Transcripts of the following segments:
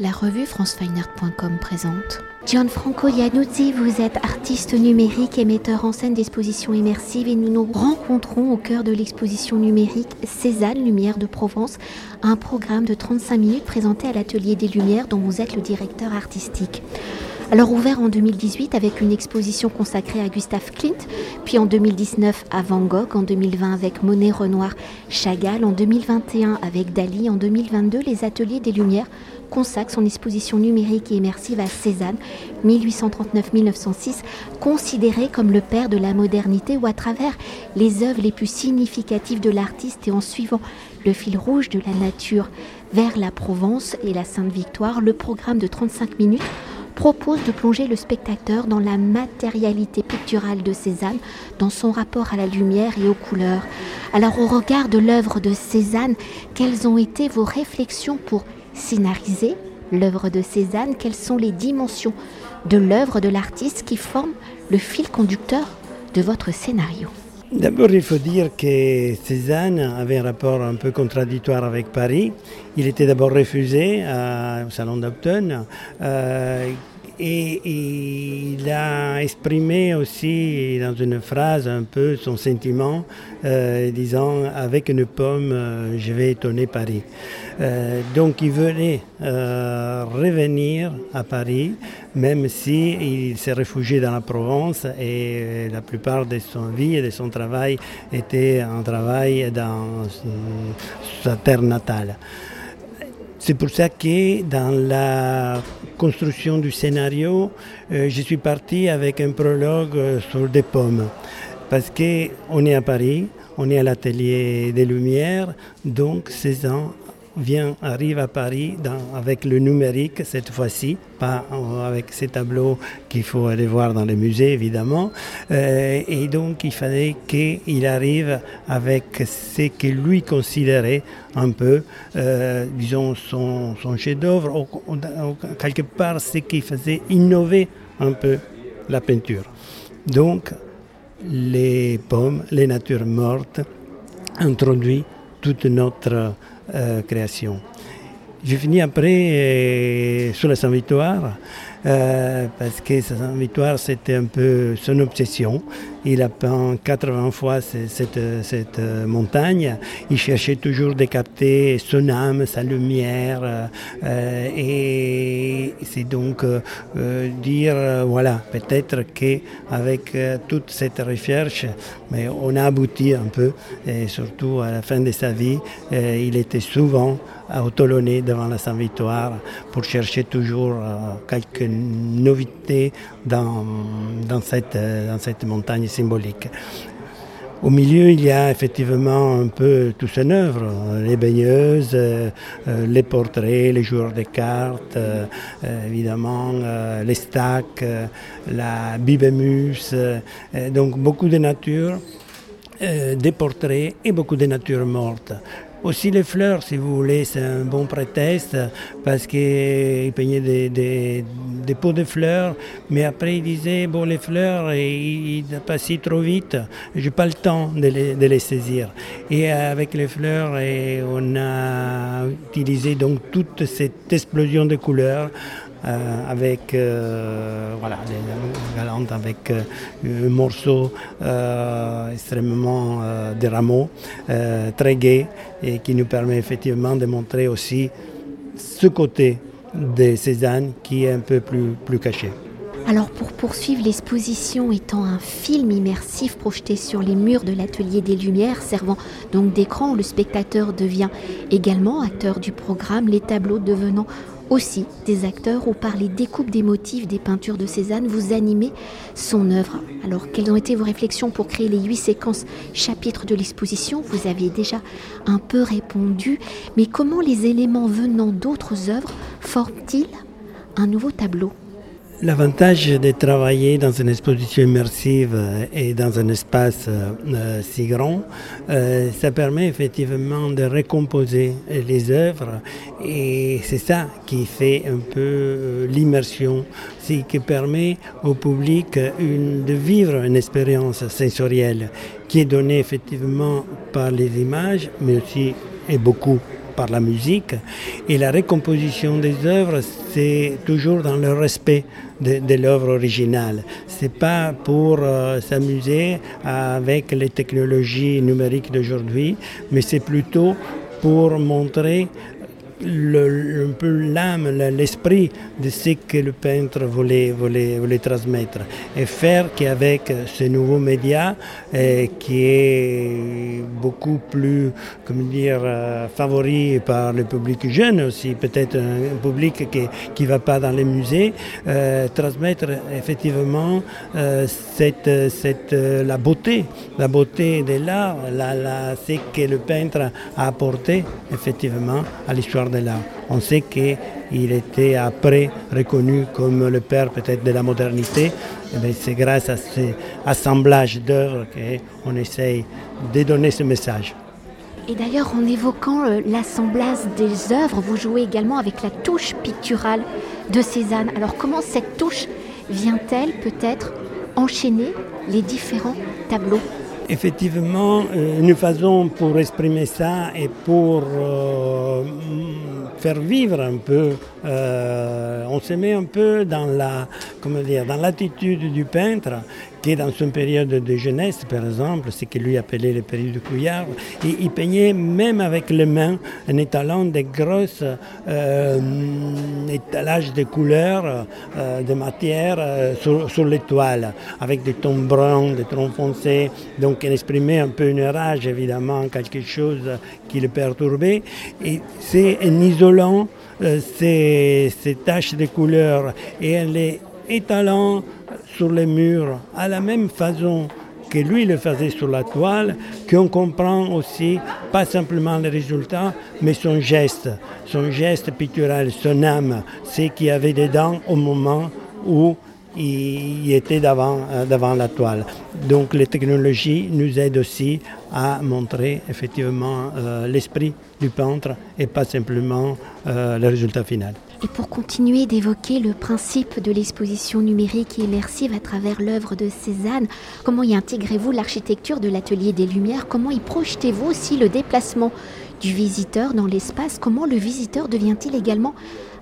La revue francefineart.com présente. Gianfranco Iannuzzi, vous êtes artiste numérique et metteur en scène d'expositions immersives et nous nous rencontrons au cœur de l'exposition numérique Cézanne Lumière de Provence, un programme de 35 minutes présenté à l'Atelier des Lumières dont vous êtes le directeur artistique. Alors ouvert en 2018 avec une exposition consacrée à Gustave Klimt, puis en 2019 à Van Gogh, en 2020 avec Monet, Renoir, Chagall, en 2021 avec Dali, en 2022 les Ateliers des Lumières consacrent son exposition numérique et immersive à Cézanne, 1839-1906, considéré comme le père de la modernité ou à travers les œuvres les plus significatives de l'artiste et en suivant le fil rouge de la nature vers la Provence et la Sainte-Victoire, le programme de 35 minutes propose de plonger le spectateur dans la matérialité picturale de Cézanne, dans son rapport à la lumière et aux couleurs. Alors au regard de l'œuvre de Cézanne, quelles ont été vos réflexions pour scénariser l'œuvre de Cézanne Quelles sont les dimensions de l'œuvre de l'artiste qui forment le fil conducteur de votre scénario? D'abord, il faut dire que Cézanne avait un rapport un peu contradictoire avec Paris. Il était d'abord refusé au Salon d'Automne. Euh, et, il a exprimé aussi dans une phrase un peu son sentiment, euh, disant avec une pomme, euh, je vais étonner Paris. Euh, donc il venait revenir à Paris, même s'il il s'est réfugié dans la Provence et la plupart de son vie et de son travail était un travail dans sa terre natale. C'est pour ça que dans la construction du scénario, euh, je suis parti avec un prologue euh, sur des pommes. Parce qu'on est à Paris, on est à l'atelier des Lumières, donc 16 ans arrive à Paris avec le numérique cette fois-ci, pas avec ces tableaux qu'il faut aller voir dans les musées évidemment. Euh, et donc il fallait qu'il arrive avec ce que lui considérait un peu, euh, disons, son, son chef-d'œuvre, quelque part ce qui faisait innover un peu la peinture. Donc les pommes, les natures mortes, introduit toute notre création. J'ai fini après euh, sur la Saint-Victoire, euh, parce que Saint-Victoire, c'était un peu son obsession. Il a peint 80 fois cette, cette, montagne. Il cherchait toujours de capter son âme, sa lumière. et c'est donc dire, voilà, peut-être qu'avec toute cette recherche, mais on a abouti un peu, et surtout à la fin de sa vie, il était souvent à Autoloné devant la Sainte-Victoire pour chercher toujours euh, novités dans, dans, cette, euh, dans cette montagne symbolique. Au milieu, il y a effectivement un peu tout son œuvre, les baigneuses, euh, les portraits, les joueurs de cartes, évidemment les stacks, la bibémus, donc beaucoup de nature, des portraits et beaucoup de nature morte. Aussi les fleurs, si vous voulez, c'est un bon prétexte parce qu'il peignait des, des, pots de fleurs, mais après il disait, bon les fleurs, ils passent trop vite, je n'ai pas le temps de les, de les, saisir. Et avec les fleurs, et on a utilisé donc toute cette explosion de couleurs euh, avec euh, voilà, les galantes avec euh, un morceau extrêmement des rameaux, très gai et qui nous permet effectivement de montrer aussi ce côté de Cézanne qui est un peu plus, plus caché. Alors pour poursuivre l'exposition étant un film immersif projeté sur les murs de l'atelier des Lumières, servant donc d'écran où le spectateur devient également acteur du programme, les tableaux devenant aussi des acteurs où par les découpes des motifs des peintures de Cézanne, vous animez son œuvre. Alors, quelles ont été vos réflexions pour créer les huit séquences chapitres de l'exposition? Vous aviez déjà un peu répondu, mais comment les éléments venant d'autres œuvres forment-ils un nouveau tableau? L'avantage de travailler dans une exposition immersive et dans un espace euh, si grand, euh, ça permet effectivement de recomposer les œuvres et c'est ça qui fait un peu euh, l'immersion, c'est qui permet au public de vivre une expérience sensorielle qui est donnée effectivement par les images, mais aussi et beaucoup par la musique. Et la récomposition des œuvres, c'est toujours dans le respect de, l'œuvre originale. C'est pas pour euh, s'amuser avec les technologies numériques d'aujourd'hui, mais c'est plutôt pour montrer un peu l'âme, l'esprit de ce que le peintre voulait, voulait, voulait transmettre. Et faire qu'avec ce nouveau média, eh, qui est beaucoup plus, comment dire, euh, favori par le public jeune aussi, peut-être un, public qui ne va pas dans les musées, euh, transmettre effectivement euh, cette, cette, la beauté, la beauté de l'art, la, la, ce que le peintre a apporté effectivement à l'histoire On sait qu'il était après reconnu comme le père peut-être de la modernité. Eh c'est grâce à ce assemblage d'œuvres qu'on essaye de donner ce message. Et d'ailleurs, en évoquant euh, l'assemblage des œuvres, vous jouez également avec la touche picturale de Cézanne. Alors comment cette touche vient-elle peut-être enchaîner les différents tableaux? Effectivement, euh, une façon pour exprimer ça et pour euh, faire vivre un peu, euh, on se met un peu dans la, comment dire, dans l'attitude du peintre qui dans son période de jeunesse, par exemple, ce que lui appelait le période de couillard, et il peignait même avec les mains en étalant des grosses euh, étalages de couleurs, euh, de matière euh, sur, les toiles, avec des tons bruns, des tons foncés, donc il exprimait un peu une rage, évidemment, quelque chose qui le perturbait, et c'est en isolant ces, ces taches de couleurs et en les étalant sur les murs à la même façon que lui le faisait sur la toile, qu'on comprend aussi pas simplement le résultat, mais son geste, son geste pictural, son âme, ce qu'il avait dedans au moment où il était devant, euh, devant la toile. Donc les technologies nous aident aussi à montrer effectivement euh, l'esprit du peintre et pas simplement euh, le résultat final. Et pour continuer d'évoquer le principe de l'exposition numérique et immersive à travers l'œuvre de Cézanne, comment y intégrez-vous l'architecture de l'atelier des Lumières? Comment y projetez-vous aussi le déplacement du visiteur dans l'espace? Comment le visiteur devient-il également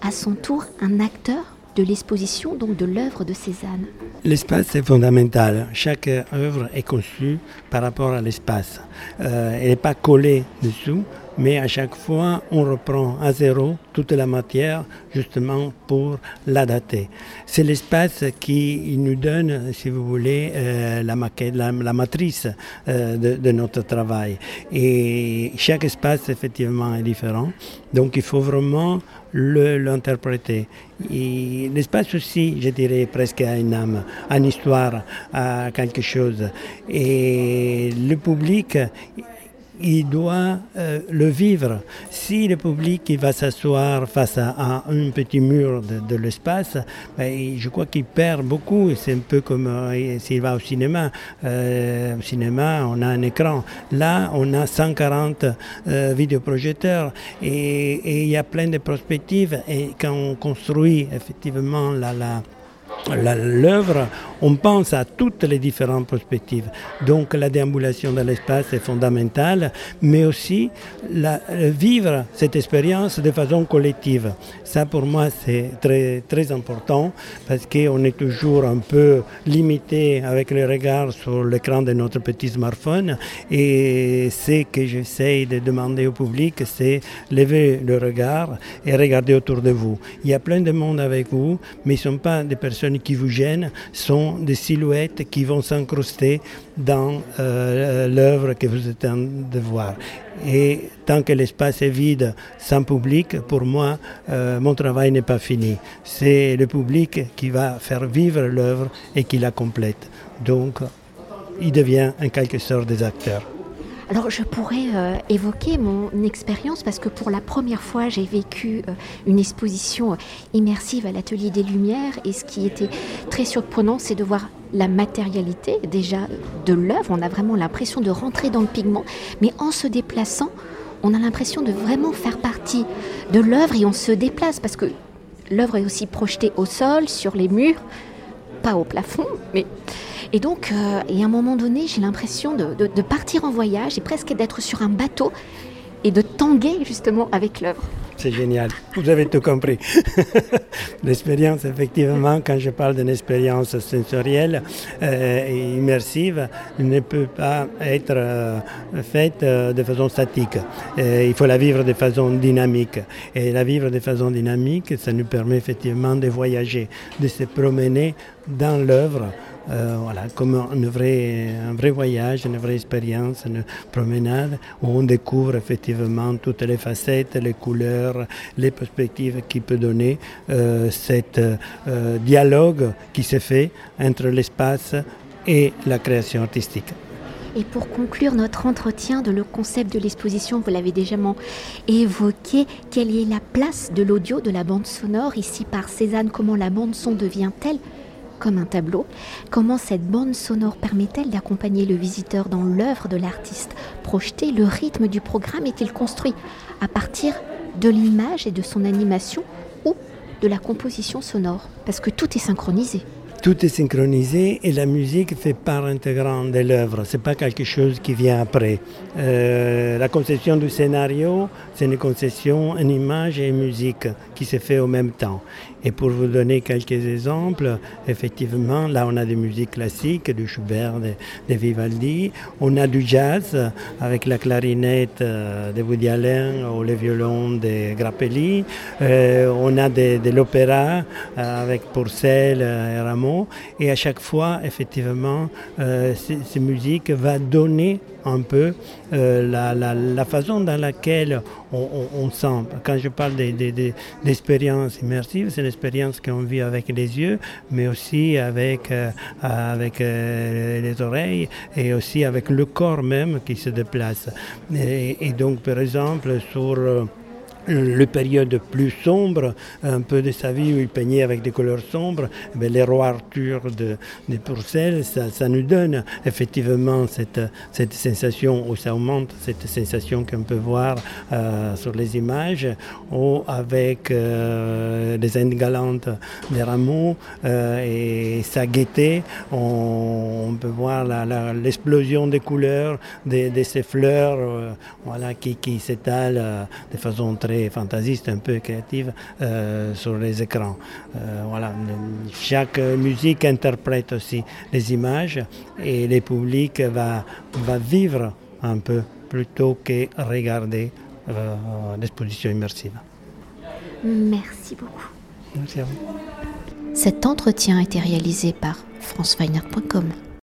à son tour un acteur de l'exposition, donc de l'œuvre de Cézanne? L'espace est fondamental. Chaque œuvre est conçue par rapport à l'espace. Euh, elle n'est pas collée dessous, mais à chaque fois, on reprend à zéro toute la matière justement pour la dater. C'est l'espace qui nous donne, si vous voulez, euh, la, matrice euh, de, notre travail. Et chaque espace, effectivement, est différent. Donc, il faut vraiment l'interpréter. L'espace aussi, je dirais, presque a une âme, une histoire, a quelque chose. Et le public, il doit euh, le vivre. Si le public il va s'asseoir face à, un petit mur de, l'espace, ben, je crois qu'il perd beaucoup. C'est un peu comme euh, s'il va au cinéma. Euh, au cinéma, on a un écran. Là, on a 140 vidéoprojecteurs et il y a plein de perspectives. Et quand on construit effectivement la, la l'œuvre, on pense à toutes les différentes perspectives. Donc la déambulation dans l'espace est fondamentale, mais aussi la, vivre cette expérience de façon collective. Ça pour moi c'est très, très important parce qu'on est toujours un peu limité avec le regard sur l'écran de notre petit smartphone et ce que j'essaie de demander au public c'est lever le regard et regarder autour de vous. Il y a plein de monde avec vous, mais ils ne sont pas des personnes qui vous gênent sont des silhouettes qui vont s'incruster dans euh, l'œuvre que vous êtes en train de voir. Et tant que l'espace est vide, sans public, pour moi, euh, mon travail n'est pas fini. C'est le public qui va faire vivre l'œuvre et qui la complète. Donc, il devient en quelque sorte des acteurs. Alors je pourrais euh, évoquer mon expérience parce que pour la première fois j'ai vécu euh, une exposition euh, immersive à l'atelier des Lumières et ce qui était très surprenant c'est de voir la matérialité déjà de l'œuvre. On a vraiment l'impression de rentrer dans le pigment, mais en se déplaçant, on a l'impression de vraiment faire partie de l'œuvre et on se déplace parce que l'œuvre est aussi projetée au sol, sur les murs, pas au plafond, mais et donc, euh, à un moment donné, j'ai l'impression de, partir en voyage et presque d'être sur un bateau et de tanguer justement avec l'œuvre. C'est génial, vous avez tout compris. L'expérience, effectivement, quand je parle d'une expérience sensorielle euh, et immersive, ne peut pas être euh, faite euh, de façon statique. il faut la vivre de façon dynamique. Et la vivre de façon dynamique, ça nous permet effectivement de voyager, de se promener dans l'œuvre euh, voilà, comme un vrai, un vrai voyage, une vraie expérience, une promenade où on découvre effectivement toutes les facettes, les couleurs, les perspectives qui peut donner euh, cet euh, dialogue qui se fait entre l'espace et la création artistique. Et pour conclure notre entretien de le concept de l'exposition, vous l'avez déjà évoqué, quelle est la place de l'audio, de la bande sonore ici par Cézanne? Comment la bande son devient-elle? Comme un tableau, comment cette bande sonore permet-elle d'accompagner le visiteur dans l'œuvre de l'artiste Projeter le rythme du programme est-il construit à partir de l'image et de son animation ou de la composition sonore? Parce que tout est synchronisé. Tout est synchronisé et la musique fait part intégrante de l'œuvre. Ce n'est pas quelque chose qui vient après. Euh, la conception du scénario, c'est une conception, une image et musique qui se fait au même temps. Et pour vous donner quelques exemples, effectivement, là on a des musiques classiques, du Schubert, de, Vivaldi, on a du jazz avec la clarinette euh, de Woody Allen ou le violon de Grappelli, euh, on a de, l'opéra avec Pourcel et Et à chaque fois, effectivement, euh, ces, va donner un peu euh, la, façon dans laquelle on, sent. Quand je parle d'expérience immersive, c'est l'expérience qu'on vit avec les yeux, mais aussi avec, euh, avec les oreilles et aussi avec le corps même qui se déplace. et donc, par exemple, sur le période plus sombre, un peu de sa vie où il peignait avec des couleurs sombres, mais les rois Arthur de, de Purcell, ça, nous donne effectivement cette, cette sensation, ou ça augmente cette sensation qu'on peut voir euh, sur les images, ou avec euh, les Indes galantes des rameaux euh, et sa gaieté, on, peut voir l'explosion des couleurs de, ces fleurs voilà, qui, qui s'étalent de façon très fantasiste, un peu créative euh, sur les écrans. Euh, voilà. Chaque musique interprète aussi les images et le public va, va vivre un peu plutôt que regarder euh, l'exposition immersive. Merci beaucoup. Merci à vous. Cet entretien a été réalisé par franceweiner.com.